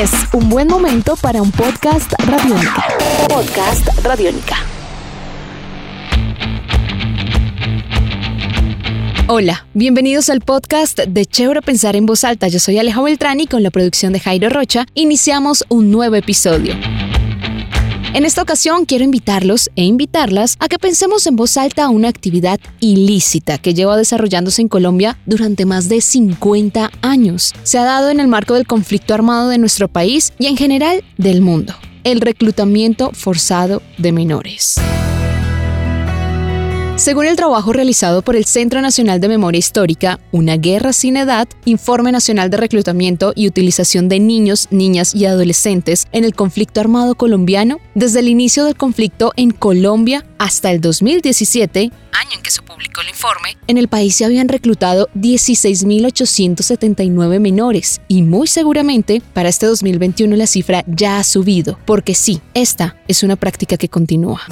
Es un buen momento para un podcast radiónica. Podcast radiónica. Hola, bienvenidos al podcast de Chévere Pensar en Voz Alta. Yo soy Aleja Beltrán y con la producción de Jairo Rocha iniciamos un nuevo episodio. En esta ocasión quiero invitarlos e invitarlas a que pensemos en voz alta una actividad ilícita que lleva desarrollándose en Colombia durante más de 50 años. Se ha dado en el marco del conflicto armado de nuestro país y en general del mundo, el reclutamiento forzado de menores. Según el trabajo realizado por el Centro Nacional de Memoria Histórica, Una Guerra sin Edad, Informe Nacional de Reclutamiento y Utilización de Niños, Niñas y Adolescentes en el conflicto armado colombiano, desde el inicio del conflicto en Colombia hasta el 2017, año en que se publicó el informe, en el país se habían reclutado 16.879 menores y muy seguramente para este 2021 la cifra ya ha subido, porque sí, esta es una práctica que continúa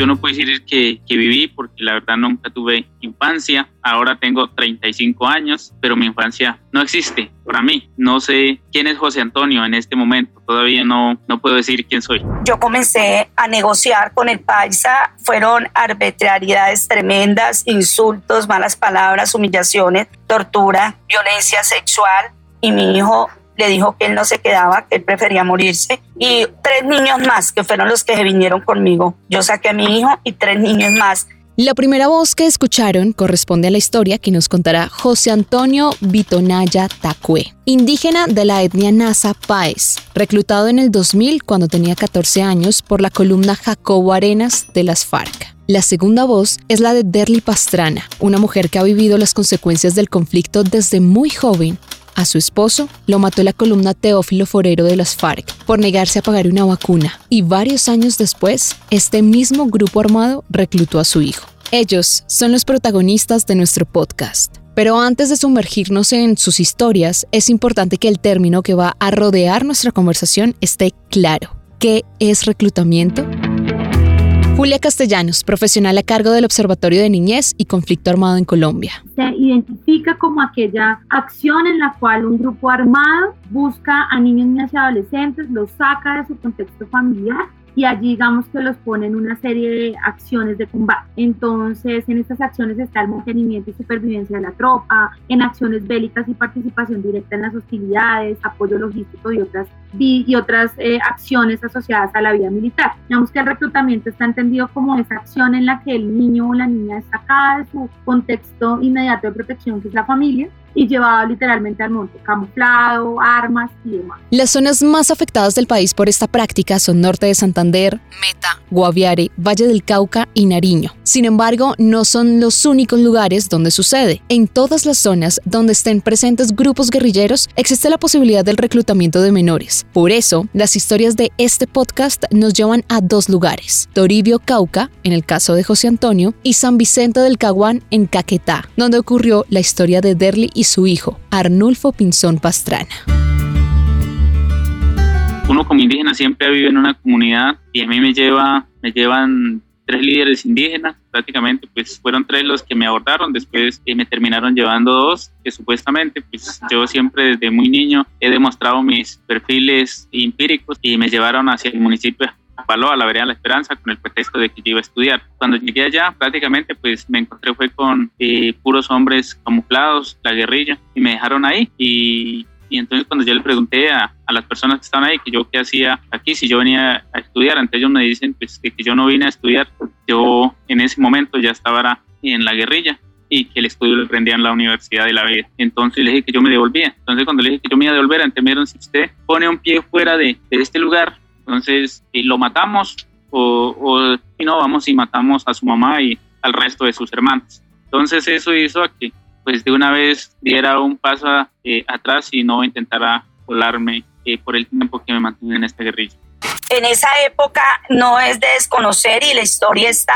yo no puedo decir que, que, viví porque la verdad nunca tuve infancia. Ahora tengo 35 años, pero mi infancia no existe para mí. No sé quién es José Antonio en este momento. Todavía no, no puedo decir quién soy. Yo comencé a negociar con el paisa. Fueron arbitrariedades tremendas, insultos, malas palabras, humillaciones, tortura, violencia sexual. Y mi hijo le dijo que él no se quedaba, que él prefería morirse. Y tres niños más, que fueron los que vinieron conmigo. Yo saqué a mi hijo y tres niños más. La primera voz que escucharon corresponde a la historia que nos contará José Antonio Vitonaya Tacue, indígena de la etnia Nasa Páez, reclutado en el 2000 cuando tenía 14 años por la columna Jacobo Arenas de las FARC. La segunda voz es la de Derly Pastrana, una mujer que ha vivido las consecuencias del conflicto desde muy joven a su esposo lo mató la columna Teófilo Forero de las FARC por negarse a pagar una vacuna y varios años después, este mismo grupo armado reclutó a su hijo. Ellos son los protagonistas de nuestro podcast. Pero antes de sumergirnos en sus historias, es importante que el término que va a rodear nuestra conversación esté claro. ¿Qué es reclutamiento? Julia Castellanos, profesional a cargo del Observatorio de Niñez y Conflicto Armado en Colombia. Se identifica como aquella acción en la cual un grupo armado busca a niños, niñas y adolescentes, los saca de su contexto familiar y allí digamos que los pone en una serie de acciones de combate. Entonces, en estas acciones está el mantenimiento y supervivencia de la tropa, en acciones bélicas y participación directa en las hostilidades, apoyo logístico y otras, y otras eh, acciones asociadas a la vida militar. Digamos que el reclutamiento está entendido como esa acción en la que el niño o la niña es sacada de su contexto inmediato de protección, que es la familia, y llevado literalmente al monte, camuflado, armas y demás. Las zonas más afectadas del país por esta práctica son norte de Santander, Meta, Guaviare, Valle del Cauca y Nariño. Sin embargo, no son los únicos lugares donde sucede. En todas las zonas donde estén presentes grupos guerrilleros, existe la posibilidad del reclutamiento de menores. Por eso, las historias de este podcast nos llevan a dos lugares. Toribio, Cauca, en el caso de José Antonio, y San Vicente del Caguán, en Caquetá, donde ocurrió la historia de Derly y su hijo, Arnulfo Pinzón Pastrana. Uno como indígena siempre vive en una comunidad y a mí me, lleva, me llevan tres líderes indígenas, prácticamente pues fueron tres los que me abordaron, después eh, me terminaron llevando dos, que supuestamente pues yo siempre desde muy niño he demostrado mis perfiles empíricos y me llevaron hacia el municipio a la vereda La Esperanza con el pretexto de que yo iba a estudiar. Cuando llegué allá, prácticamente pues me encontré fue con eh, puros hombres camuflados, la guerrilla, y me dejaron ahí. Y, y entonces cuando yo le pregunté a, a, las personas que estaban ahí que yo qué hacía aquí, si yo venía a estudiar, entonces ellos me dicen pues que, que yo no vine a estudiar, yo en ese momento ya estaba en la guerrilla y que el estudio lo aprendía en la Universidad de la Vida. Entonces le dije que yo me devolvía. Entonces cuando le dije que yo me iba a devolver, entendieron si usted pone un pie fuera de, de este lugar, entonces, si lo matamos o, o si no, vamos y matamos a su mamá y al resto de sus hermanos. Entonces, eso hizo a que pues de una vez diera un paso eh, atrás y no intentara volarme eh, por el tiempo que me mantuve en esta guerrilla en esa época no es de desconocer y la historia está,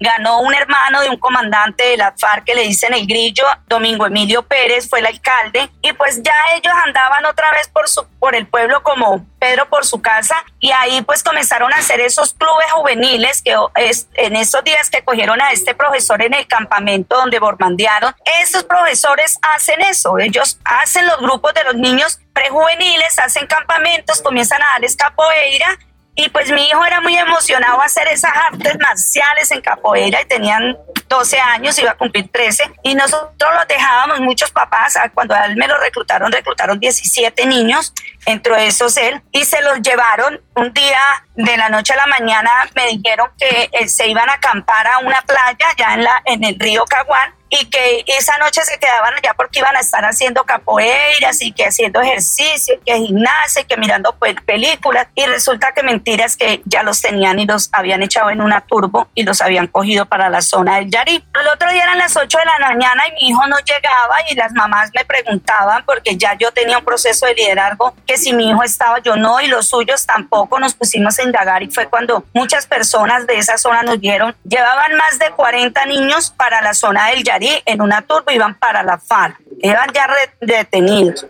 ganó un hermano de un comandante de la FARC que le dicen el grillo, Domingo Emilio Pérez fue el alcalde y pues ya ellos andaban otra vez por, su, por el pueblo como Pedro por su casa y ahí pues comenzaron a hacer esos clubes juveniles que es, en esos días que cogieron a este profesor en el campamento donde bormandearon, esos profesores hacen eso, ellos hacen los grupos de los niños prejuveniles, hacen campamentos, comienzan a darles capoeira y pues mi hijo era muy emocionado a hacer esas artes marciales en capoeira y tenían 12 años, iba a cumplir 13, y nosotros los dejábamos, muchos papás, cuando a él me lo reclutaron, reclutaron 17 niños, entre esos él, y se los llevaron un día de la noche a la mañana, me dijeron que eh, se iban a acampar a una playa ya en, la, en el río Caguán, y que esa noche se quedaban allá porque iban a estar haciendo capoeiras y que haciendo ejercicio, que gimnasia, y que mirando pues, películas. Y resulta que mentiras que ya los tenían y los habían echado en una turbo y los habían cogido para la zona del Yarí. El otro día eran las 8 de la mañana y mi hijo no llegaba y las mamás me preguntaban porque ya yo tenía un proceso de liderazgo que si mi hijo estaba yo no y los suyos tampoco. Nos pusimos a indagar y fue cuando muchas personas de esa zona nos dieron, llevaban más de 40 niños para la zona del Yarí en una turba iban para la FARC. Eran ya detenidos.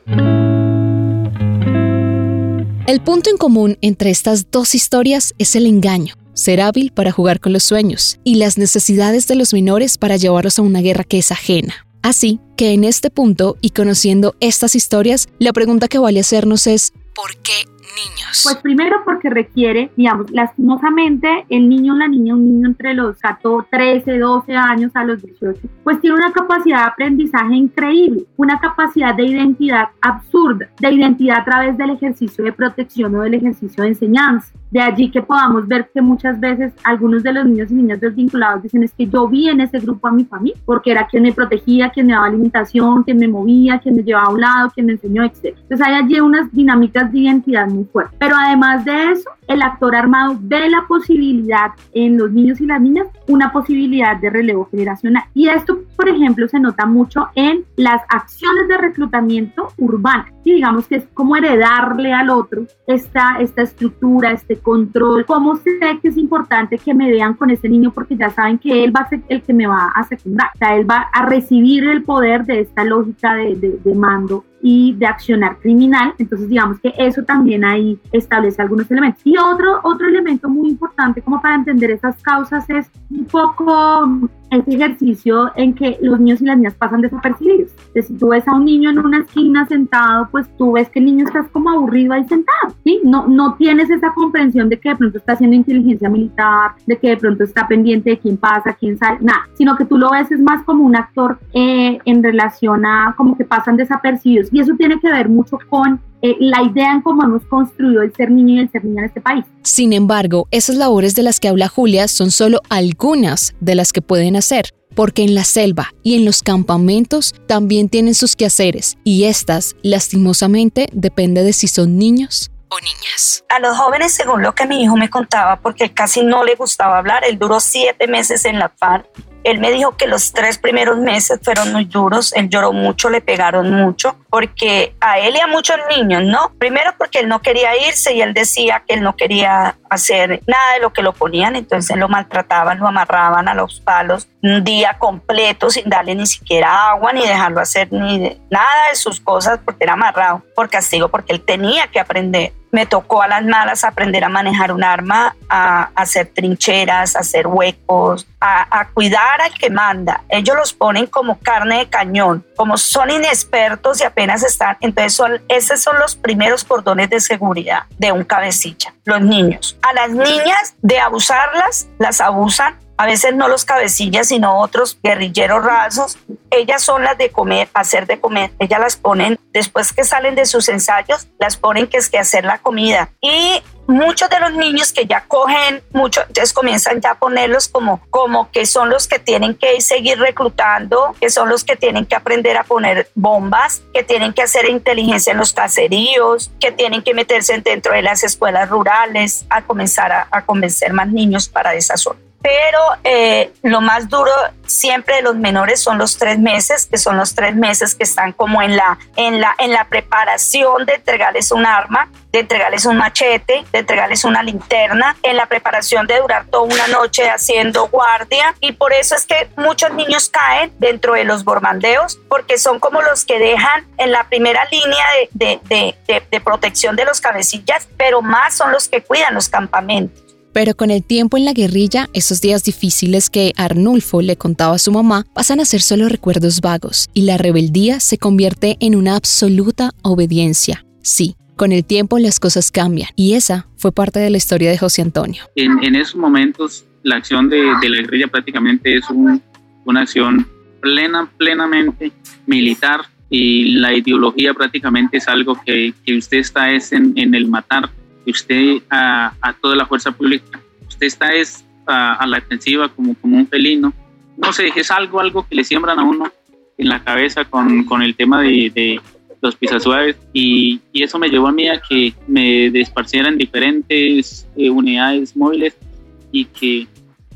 El punto en común entre estas dos historias es el engaño, ser hábil para jugar con los sueños y las necesidades de los menores para llevarlos a una guerra que es ajena. Así que en este punto y conociendo estas historias, la pregunta que vale hacernos es ¿por qué niños? Pues primero porque requiere, digamos, lastimosamente el niño o la niña, un niño entre los 14, 13, 12 años a los 18, pues tiene una capacidad de aprendizaje increíble, una capacidad de identidad absurda, de identidad a través del ejercicio de protección o del ejercicio de enseñanza. De allí que podamos ver que muchas veces algunos de los niños y niñas desvinculados dicen es que yo vi en ese grupo a mi familia, porque era quien me protegía, quien me daba alimentación, quien me movía, quien me llevaba a un lado, quien me enseñó, etc. Entonces hay allí unas dinámicas de identidad muy fuertes. Pero además de eso, el actor armado ve la posibilidad en los niños y las niñas, una posibilidad de relevo generacional. Y esto, por ejemplo, se nota mucho en las acciones de reclutamiento urbano. Y digamos que es como heredarle al otro esta, esta estructura, este control. ¿Cómo sé que es importante que me vean con ese niño? Porque ya saben que él va a ser el que me va a secundar. O sea, él va a recibir el poder de esta lógica de, de, de mando y de accionar criminal. Entonces, digamos que eso también ahí establece algunos elementos. Y otro, otro elemento muy importante como para entender esas causas es un poco ese ejercicio en que los niños y las niñas pasan desapercibidos. Entonces, si tú ves a un niño en una esquina sentado, pues tú ves que el niño está como aburrido ahí sentado, ¿sí? No, no tienes esa comprensión de que de pronto está haciendo inteligencia militar, de que de pronto está pendiente de quién pasa, quién sale, nada, sino que tú lo ves es más como un actor eh, en relación a como que pasan desapercibidos. Y eso tiene que ver mucho con eh, la idea en cómo hemos construido el ser niño y el ser niña en este país. Sin embargo, esas labores de las que habla Julia son solo algunas de las que pueden hacer porque en la selva y en los campamentos también tienen sus quehaceres y estas, lastimosamente, depende de si son niños o niñas. A los jóvenes, según lo que mi hijo me contaba, porque casi no le gustaba hablar, él duró siete meses en la FARC él me dijo que los tres primeros meses fueron muy duros, él lloró mucho, le pegaron mucho, porque a él y a muchos niños, ¿no? Primero porque él no quería irse y él decía que él no quería hacer nada de lo que lo ponían, entonces lo maltrataban, lo amarraban a los palos un día completo sin darle ni siquiera agua, ni dejarlo hacer ni nada de sus cosas porque era amarrado por castigo, porque él tenía que aprender me tocó a las malas aprender a manejar un arma, a, hacer trincheras, a hacer huecos, a, cuidar al que manda. Ellos los ponen como carne de cañón, como son inexpertos y apenas están, entonces esos son los primeros cordones de seguridad de un cabecilla, los niños. A las niñas de abusarlas, las abusan a veces no los cabecillas, sino otros guerrilleros rasos. Ellas son las de comer, hacer de comer. Ellas las ponen, después que salen de sus ensayos, las ponen que es que hacer la comida. Y muchos de los niños que ya cogen mucho, entonces comienzan ya a ponerlos como, como que son los que tienen que seguir reclutando, que son los que tienen que aprender a poner bombas, que tienen que hacer inteligencia en los caseríos, que tienen que meterse dentro de las escuelas rurales, a comenzar a, a convencer más niños para esa zona. Pero eh, lo más duro siempre de los menores son los tres meses, que son los tres meses que están como en la, en la, en la preparación de entregarles un arma, de entregarles un machete, de entregarles una linterna, en la preparación de durar toda una noche haciendo guardia y por eso es que muchos niños caen dentro de los bormandeos porque son como los que dejan en la primera línea de, de, de, de protección de los cabecillas, pero más son los que cuidan los campamentos. Pero con el tiempo en la guerrilla, esos días difíciles que Arnulfo le contaba a su mamá pasan a ser solo recuerdos vagos y la rebeldía se convierte en una absoluta obediencia. Sí, con el tiempo las cosas cambian y esa fue parte de la historia de José Antonio. En, esos momentos la acción de, la guerrilla prácticamente es una acción plena, plenamente militar y la ideología prácticamente es algo que, usted está es en, en el matar usted a, toda la fuerza pública, usted está es a, la defensiva como, como un felino. No sé, es algo, algo que le siembran a uno en la cabeza con, con el tema de, de los pisasuaves y, y, eso me llevó a mí a que me desparciera en diferentes eh, unidades móviles y que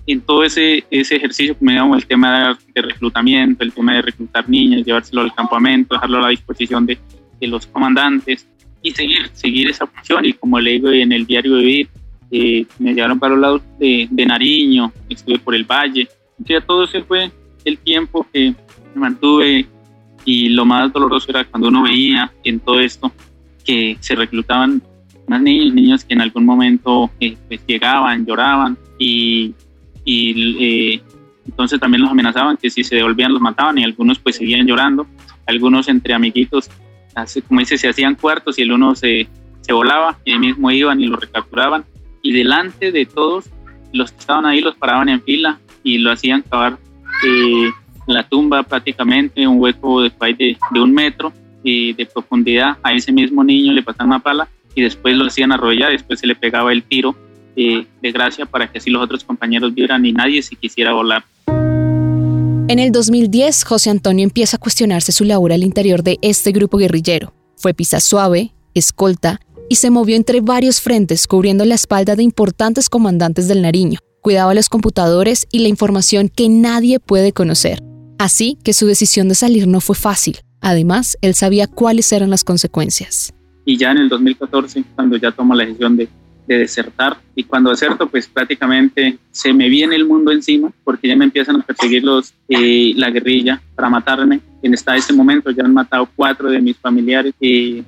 en todo ese, ese ejercicio que me el tema de, reclutamiento, el tema de reclutar niños, llevárselo al campamento, dejarlo a la disposición de, de los comandantes, y seguir, seguir esa función. Y como le digo en el diario Vivir, eh, me llevaron para los lados de, de, Nariño, estuve por el Valle. ya todo ese fue el tiempo que me mantuve y lo más doloroso era cuando uno veía en todo esto que se reclutaban más niños, niños que en algún momento eh, pues llegaban, lloraban y, y eh, entonces también los amenazaban que si se devolvían los mataban y algunos pues seguían llorando, algunos entre amiguitos como dice, se hacían cuartos y el uno se, se volaba y mismo iban y lo recapturaban. Y delante de todos los que estaban ahí los paraban en fila y lo hacían cavar eh, la tumba prácticamente, un hueco de, de, un metro y de profundidad. A ese mismo niño le pasaban una pala y después lo hacían arrollar, después se le pegaba el tiro eh, de gracia para que así los otros compañeros vieran y nadie se quisiera volar. En el 2010, José Antonio empieza a cuestionarse su labor al interior de este grupo guerrillero. Fue pisa suave, escolta y se movió entre varios frentes cubriendo la espalda de importantes comandantes del Nariño. Cuidaba los computadores y la información que nadie puede conocer. Así que su decisión de salir no fue fácil. Además, él sabía cuáles eran las consecuencias. Y ya en el 2014, cuando ya tomó la decisión de de desertar y cuando deserto pues prácticamente se me viene el mundo encima porque ya me empiezan a perseguir los, eh, la guerrilla para matarme. En esta, ese momento ya han matado cuatro de mis familiares. y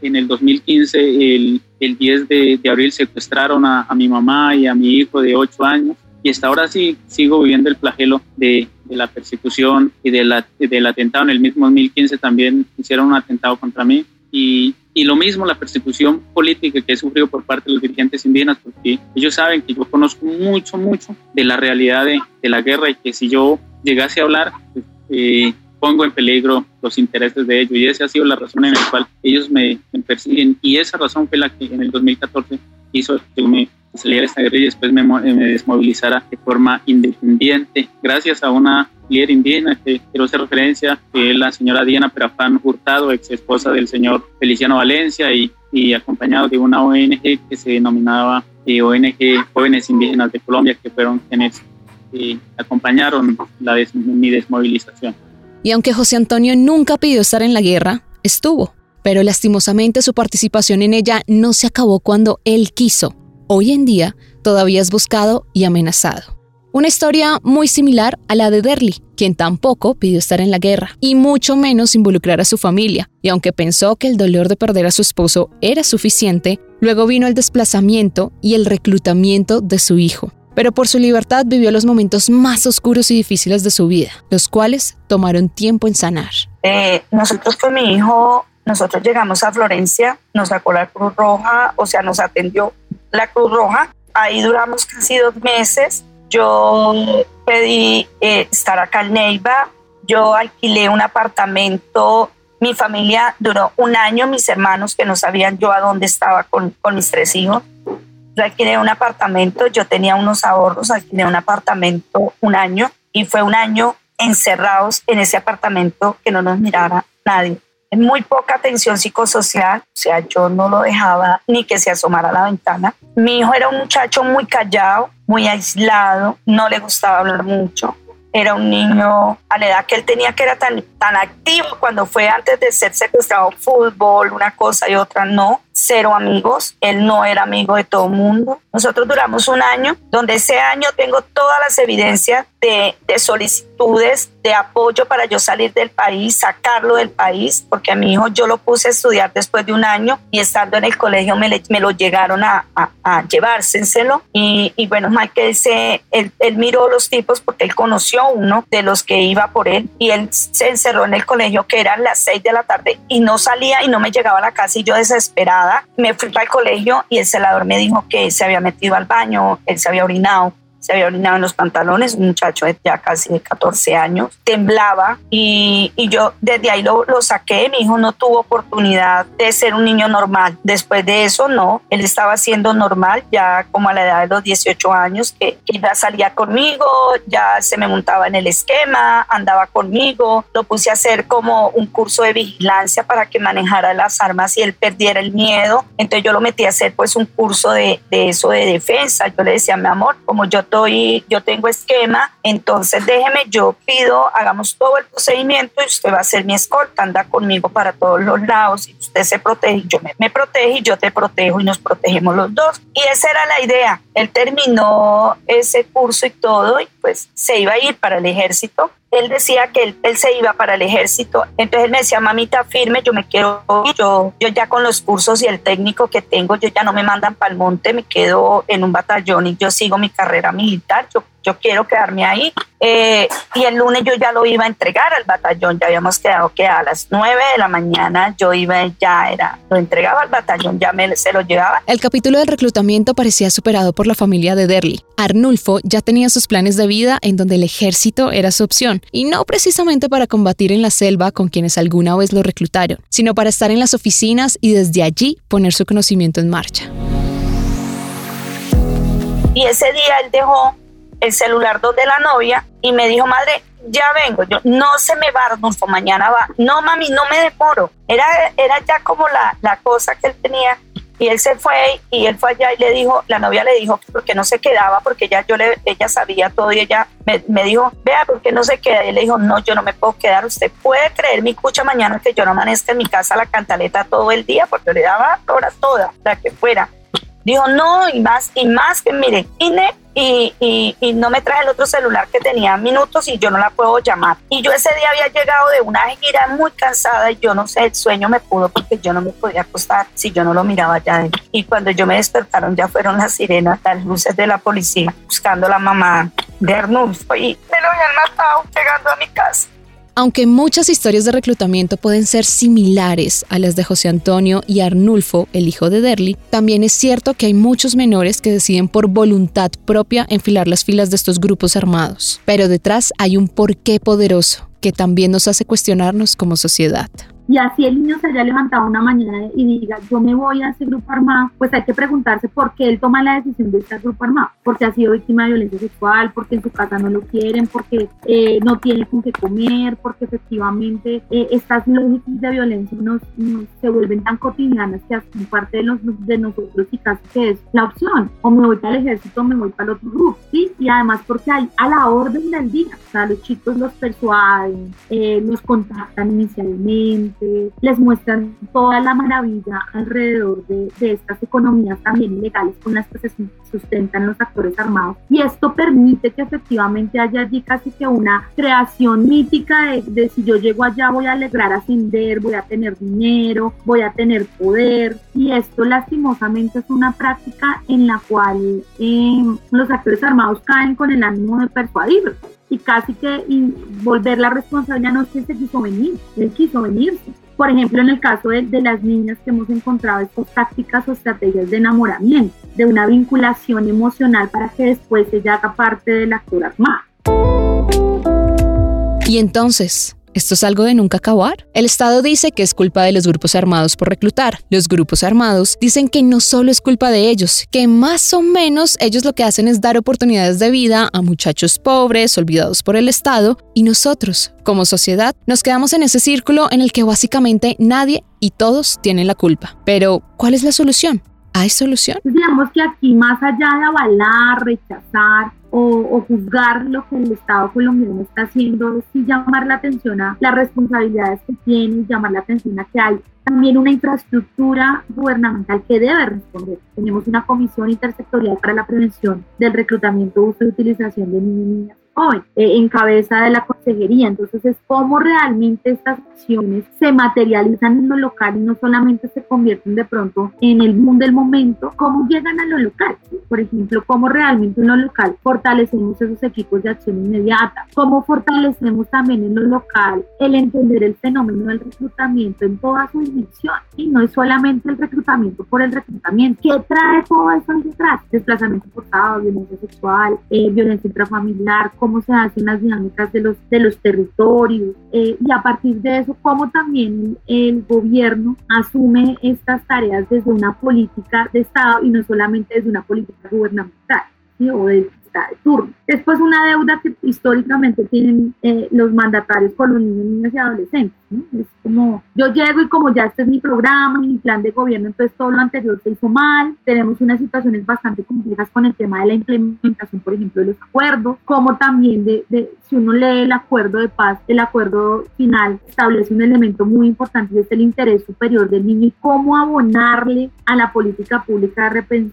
en el 2015, el, el 10 de, de, abril, secuestraron a, a, mi mamá y a mi hijo de 8 años. Y hasta ahora sí sigo viviendo el flagelo de, de la persecución y de la, del atentado. En el mismo 2015 también hicieron un atentado contra mí. Y, y lo mismo la persecución política que he sufrido por parte de los dirigentes indígenas, porque ellos saben que yo conozco mucho, mucho de la realidad de, de la guerra y que si yo llegase a hablar, pues, eh, pongo en peligro los intereses de ellos. Y esa ha sido la razón en la cual ellos me, persiguen. Y esa razón fue la que en el 2014 hizo que me saliera esta guerra y después me, me desmovilizara de forma independiente, gracias a una líder indígena que quiero hacer referencia, que es la señora Diana Perafán Hurtado, ex esposa del señor Feliciano Valencia y, y acompañado de una ONG que se denominaba eh, ONG Jóvenes Indígenas de Colombia, que fueron quienes eh, acompañaron la mi desmovilización. Y aunque José Antonio nunca pidió estar en la guerra, estuvo. Pero lastimosamente su participación en ella no se acabó cuando él quiso. Hoy en día todavía es buscado y amenazado. Una historia muy similar a la de Derly, quien tampoco pidió estar en la guerra, y mucho menos involucrar a su familia, y aunque pensó que el dolor de perder a su esposo era suficiente, luego vino el desplazamiento y el reclutamiento de su hijo. Pero por su libertad vivió los momentos más oscuros y difíciles de su vida, los cuales tomaron tiempo en sanar. Eh, nosotros con mi hijo, nosotros llegamos a Florencia, nos sacó la Cruz Roja, o sea, nos atendió la Cruz Roja, ahí duramos casi dos meses, yo pedí eh, estar acá en Neiva, yo alquilé un apartamento, mi familia duró un año, mis hermanos que no sabían yo a dónde estaba con, con mis tres hijos. Yo alquilé un apartamento, yo tenía unos ahorros, alquilé un apartamento un año y fue un año encerrados en ese apartamento que no nos mirara nadie. Muy poca atención psicosocial, o sea, yo no lo dejaba ni que se asomara a la ventana. Mi hijo era un muchacho muy callado, muy aislado, no le gustaba hablar mucho. Era un niño a la edad que él tenía que era tan, tan activo cuando fue antes de ser secuestrado fútbol, una cosa y otra no cero amigos, él no era amigo de todo el mundo. Nosotros duramos un año, donde ese año tengo todas las evidencias de, de, solicitudes de apoyo para yo salir del país, sacarlo del país, porque a mi hijo yo lo puse a estudiar después de un año y estando en el colegio me, lo llegaron a, a, a llevársenselo. Y, y, bueno, mal que él, él, miró los tipos porque él conoció uno de los que iba por él y él se encerró en el colegio que eran las seis de la tarde y no salía y no me llegaba a la casa y yo desesperada me fui para el colegio y el celador me dijo que se había metido al baño, él se había orinado se había orinado en los pantalones, un muchacho de ya casi de 14 años, temblaba y, y yo desde ahí lo, lo, saqué, mi hijo no tuvo oportunidad de ser un niño normal, después de eso no, él estaba siendo normal ya como a la edad de los 18 años, que, que ya salía conmigo, ya se me montaba en el esquema, andaba conmigo, lo puse a hacer como un curso de vigilancia para que manejara las armas y él perdiera el miedo, entonces yo lo metí a hacer pues un curso de, de eso de defensa, yo le decía mi amor, como yo yo tengo esquema, entonces déjeme, yo pido, hagamos todo el procedimiento y usted va a ser mi escolta, anda conmigo para todos los lados y usted se protege, yo me, me protege y yo te protejo y nos protegemos los dos. Y esa era la idea. Él terminó ese curso y todo y pues se iba a ir para el ejército él decía que él, él, se iba para el ejército. Entonces él me decía, mamita, firme, yo me quiero Yo, yo ya con los cursos y el técnico que tengo, yo ya no me mandan para el monte, me quedo en un batallón y yo sigo mi carrera militar. Yo yo quiero quedarme ahí. Eh, y el lunes yo ya lo iba a entregar al batallón, ya habíamos quedado que a las 9 de la mañana yo iba, ya era, lo entregaba al batallón, ya me se lo llevaba. El capítulo del reclutamiento parecía superado por la familia de Derly. Arnulfo ya tenía sus planes de vida en donde el ejército era su opción, y no precisamente para combatir en la selva con quienes alguna vez lo reclutaron, sino para estar en las oficinas y desde allí poner su conocimiento en marcha. Y ese día él dejó el celular donde la novia y me dijo, madre, ya vengo. Yo, no se me va, Arnulfo, mañana va. No, mami, no me demoro. Era, era ya como la, la cosa que él tenía. Y él se fue y él fue allá y le dijo, la novia le dijo porque no se quedaba, porque ya yo le, ella sabía todo y ella me, dijo, vea, ¿por qué no se queda? Y él le dijo, no, yo no me puedo quedar. Usted puede creer mi cucha mañana que yo no amanezca en mi casa la cantaleta todo el día, porque le daba horas todas, la que fuera. Dijo, no, y más, y más que mire, vine y, y, y, no me traje el otro celular que tenía minutos y yo no la puedo llamar. Y yo ese día había llegado de una gira muy cansada y yo no sé, el sueño me pudo porque yo no me podía acostar si yo no lo miraba ya. Y cuando yo me despertaron ya fueron las sirenas, las luces de la policía buscando la mamá de Arnulfo y me lo habían matado llegando a mi casa. Aunque muchas historias de reclutamiento pueden ser similares a las de José Antonio y Arnulfo, el hijo de Derly, también es cierto que hay muchos menores que deciden por voluntad propia enfilar las filas de estos grupos armados. Pero detrás hay un porqué poderoso que también nos hace cuestionarnos como sociedad. Y así el niño se haya levantado una mañana y diga, yo me voy a ese grupo armado, pues hay que preguntarse por qué él toma la decisión de estar grupo armado. Porque ha sido víctima de violencia sexual, porque en su casa no lo quieren, porque eh, no tiene con qué comer, porque efectivamente eh, estas lógicas de violencia nos, se vuelven tan cotidianas que hacen parte de, los, de nosotros y casi que es la opción. O me voy para el ejército o me voy para el otro grupo. ¿sí? Y además porque hay a la orden del día. O sea, los chicos los persuaden, eh, los contactan inicialmente les muestran toda la maravilla alrededor de, estas economías también ilegales con las que se sustentan los actores armados. Y esto permite que efectivamente haya allí casi que una creación mítica de, si yo llego allá voy a lograr ascender, voy a tener dinero, voy a tener poder. Y esto lastimosamente es una práctica en la cual eh, los actores armados caen con el ánimo de persuadir y casi que volver la responsabilidad no es que se quiso venir, él quiso venirse. Por ejemplo, en el caso de, de, las niñas que hemos encontrado estas tácticas o estrategias de enamoramiento, de una vinculación emocional para que después ella haga parte del actor armado. Y entonces, ¿Esto es algo de nunca acabar? El Estado dice que es culpa de los grupos armados por reclutar. Los grupos armados dicen que no solo es culpa de ellos, que más o menos ellos lo que hacen es dar oportunidades de vida a muchachos pobres, olvidados por el Estado, y nosotros, como sociedad, nos quedamos en ese círculo en el que básicamente nadie y todos tienen la culpa. Pero, ¿cuál es la solución? ¿Hay solución? Digamos que aquí, más allá de avalar, rechazar o, juzgar lo que el Estado colombiano está haciendo, es sí llamar la atención a las responsabilidades que tiene, llamar la atención a que hay también una infraestructura gubernamental que debe responder. Tenemos una comisión intersectorial para la prevención del reclutamiento, uso y utilización de niños niñas hoy eh, en cabeza de la consejería. Entonces es cómo realmente estas acciones se materializan en lo local y no solamente se convierten de pronto en el mundo del momento, cómo llegan a lo local. Por ejemplo, cómo realmente en lo local fortalecemos esos equipos de acción inmediata, cómo fortalecemos también en lo local el entender el fenómeno del reclutamiento en toda su dimensión. Y no es solamente el reclutamiento por el reclutamiento. ¿Qué trae todo eso detrás? Desplazamiento forzado, violencia sexual, eh, violencia intrafamiliar, cómo se hacen las dinámicas de los, de los territorios eh, y a partir de eso, cómo también el gobierno asume estas tareas desde una política de Estado y no solamente desde una política gubernamental de de turno. Después una deuda que históricamente tienen eh, los mandatarios con los niños, niñas y adolescentes. Es como yo llego y como ya este es mi programa, mi plan de gobierno, entonces todo lo anterior se hizo mal. Tenemos unas situaciones bastante complejas con el tema de la implementación, por ejemplo, de los acuerdos, como también de, de si uno lee el acuerdo de paz, el acuerdo final establece un elemento muy importante, es el interés superior del niño y cómo abonarle a la política pública de,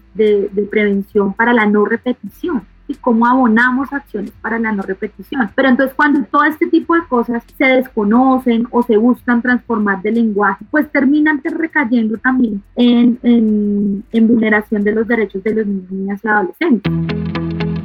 de prevención para la no repetición y cómo abonamos acciones para la no repetición. Pero entonces cuando todo este tipo de cosas se desconocen o se buscan transformar de lenguaje, pues terminan recayendo también en, en, en vulneración de los derechos de los niños, niñas y adolescentes.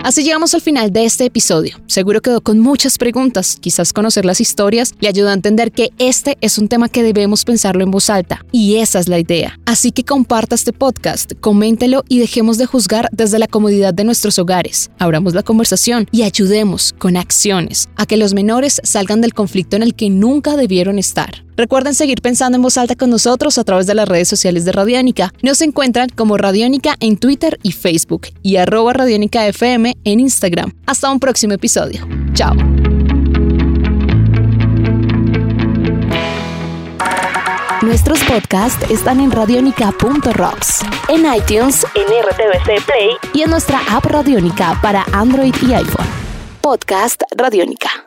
Así llegamos al final de este episodio. Seguro quedó con muchas preguntas. Quizás conocer las historias le ayuda a entender que este es un tema que debemos pensarlo en voz alta. Y esa es la idea. Así que comparta este podcast, coméntelo y dejemos de juzgar desde la comodidad de nuestros hogares. Abramos la conversación y ayudemos con acciones a que los menores salgan del conflicto en el que nunca debieron estar. Recuerden seguir pensando en voz alta con nosotros a través de las redes sociales de Radiónica. Nos encuentran como Radiónica en Twitter y Facebook y arroba Radiónica en Instagram. Hasta un próximo episodio. Chao. Nuestros podcasts están en radionica.rocks, en iTunes, en RTVC Play y en nuestra app Radionica para Android y iPhone. Podcast Radionica.